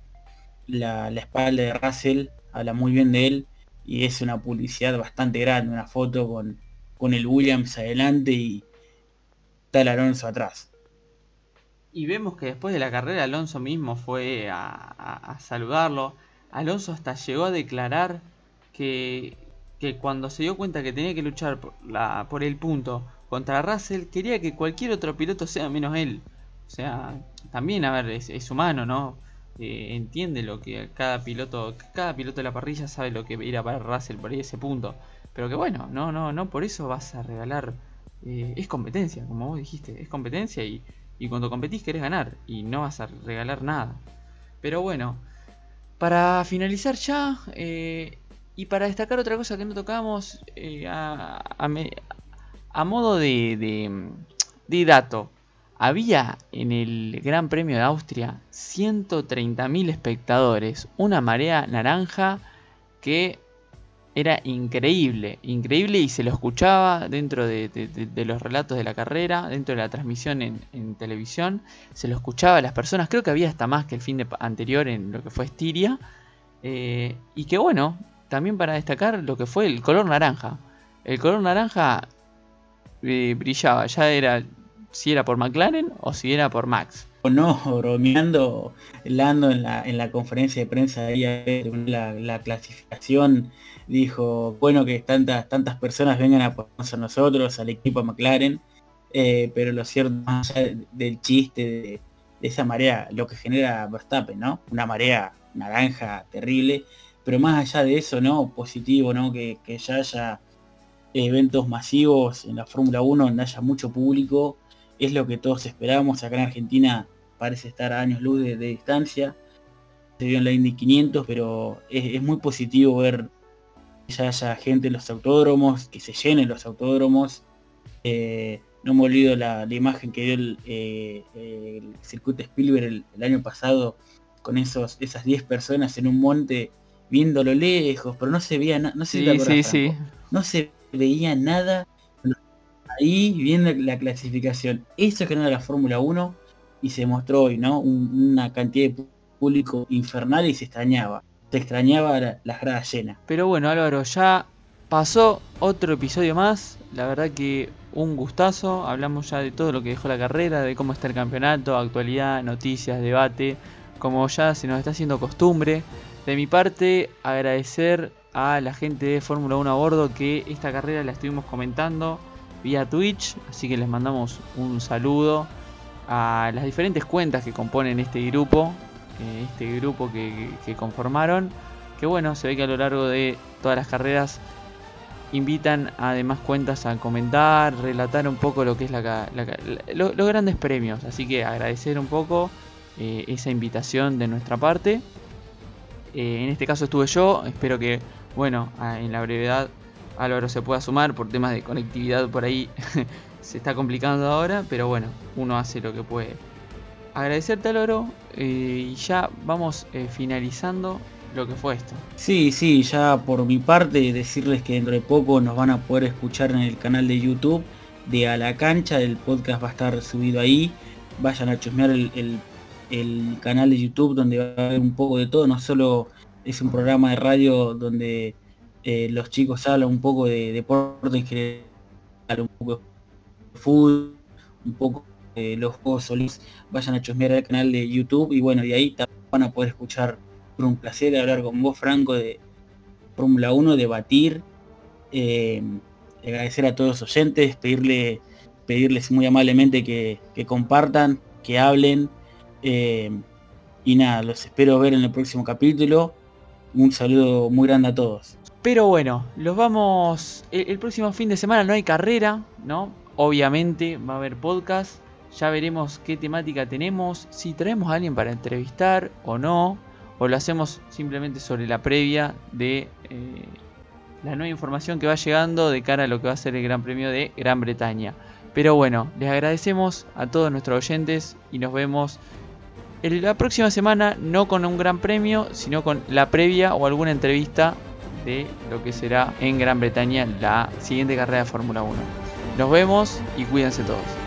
la, espalda de Russell, habla muy bien de él y es una publicidad bastante grande, una foto con, con el Williams adelante y tal Alonso atrás. Y vemos que después de la carrera Alonso mismo fue a, saludarlo. Alonso hasta llegó a declarar que, que, cuando se dio cuenta que tenía que luchar por, la, por el punto contra Russell, quería que cualquier otro piloto sea menos él. O sea, también, a ver, es, humano, ¿no? Eh, entiende lo que cada piloto, cada piloto de la parrilla sabe lo que irá para Russell por ahí ese punto. Pero que bueno, no, no, no por eso vas a regalar. Eh, es competencia, como vos dijiste, es competencia y y cuando competís querés ganar y no vas a regalar nada. Pero bueno, para finalizar ya eh, y para destacar otra cosa que no tocamos eh, a, modo de, de, dato. Había en el Gran Premio de Austria 130.000 espectadores, una marea naranja que era increíble, increíble y se lo escuchaba dentro de, los relatos de la carrera, dentro de la transmisión en, televisión, se lo escuchaba a las personas, creo que había hasta más que el fin de, anterior en lo que fue Estiria, eh, y que bueno, también para destacar lo que fue el color naranja, el color naranja eh, brillaba, ya era si era por McLaren o si era por Max. No, bromeando, Lando en la, en la conferencia de prensa de la, la clasificación dijo, bueno que tantas, tantas personas vengan a apoyarnos a nosotros, al equipo McLaren, eh, pero lo cierto, más allá del chiste de, esa marea, lo que genera Verstappen, ¿no? Una marea naranja terrible, pero más allá de eso, ¿no? Positivo, ¿no? Que, ya haya eventos masivos en la Fórmula 1 donde haya mucho público, es lo que todos esperamos. Acá en Argentina parece estar a años luz de, distancia. Se vio en la Indy 500, pero es muy positivo ver ya haya gente en los autódromos, que se llenen los autódromos. Eh, no me olvido la, imagen que dio el, eh, el circuito Spielberg el, año pasado con esos, esas 10 personas en un monte viéndolo lejos, pero no se veía nada, no se no se veía nada ahí viendo la clasificación. Eso es que no era la Fórmula 1 y se mostró hoy, ¿no? una cantidad de público infernal y se extrañaba te extrañaba las gradas llenas. Pero bueno, Álvaro, ya pasó otro episodio más. La verdad que un gustazo. Hablamos ya de todo lo que dejó la carrera, de cómo está el campeonato, actualidad, noticias, debate. Como ya se nos está haciendo costumbre. De mi parte, agradecer a la gente de Fórmula 1 a bordo que esta carrera la estuvimos comentando vía Twitch. Así que les mandamos un saludo a las diferentes cuentas que componen este grupo. eh, Este grupo que, conformaron. Que bueno, se ve que a lo largo de todas las carreras invitan a demás cuentas a comentar, relatar un poco lo que es la, los grandes premios. Así que agradecer un poco eh, esa invitación de nuestra parte. Eh, en este caso estuve yo, espero que, bueno, en la brevedad Álvaro se pueda sumar por temas de conectividad por ahí. <laughs> se está complicando ahora, pero bueno, uno hace lo que puede. Agradecerte Álvaro eh, y ya vamos eh, finalizando lo que fue esto. Sí, sí, ya por mi parte decirles que dentro de poco nos van a poder escuchar en el canal de YouTube de A la Cancha, el podcast va a estar subido ahí, vayan a chusmear el, el- el canal de YouTube donde va a haber un poco de todo, no solo es un programa de radio donde eh, los chicos hablan un poco de deporte en general, un poco de fútbol, un poco de los juegos solis, vayan a chusmear el canal de YouTube y bueno, de ahí van a poder escuchar fue un placer hablar con vos, Franco, de Fórmula 1, debatir, eh, agradecer a todos los oyentes, pedirle, pedirles muy amablemente que, que compartan, que hablen. eh, y nada, los espero ver en el próximo capítulo. Un saludo muy grande a todos. Pero bueno, los vamos. El, próximo fin de semana no hay carrera, ¿no? Obviamente va a haber podcast. Ya veremos qué temática tenemos. Si traemos a alguien para entrevistar o no. O lo hacemos simplemente sobre la previa de eh, la nueva información que va llegando de cara a lo que va a ser el Gran Premio de Gran Bretaña. Pero bueno, les agradecemos a todos nuestros oyentes y nos vemos la próxima semana, no con un gran premio, sino con la previa o alguna entrevista lo que será en Gran Bretaña la siguiente carrera de Fórmula 1. Nos vemos y cuídense todos.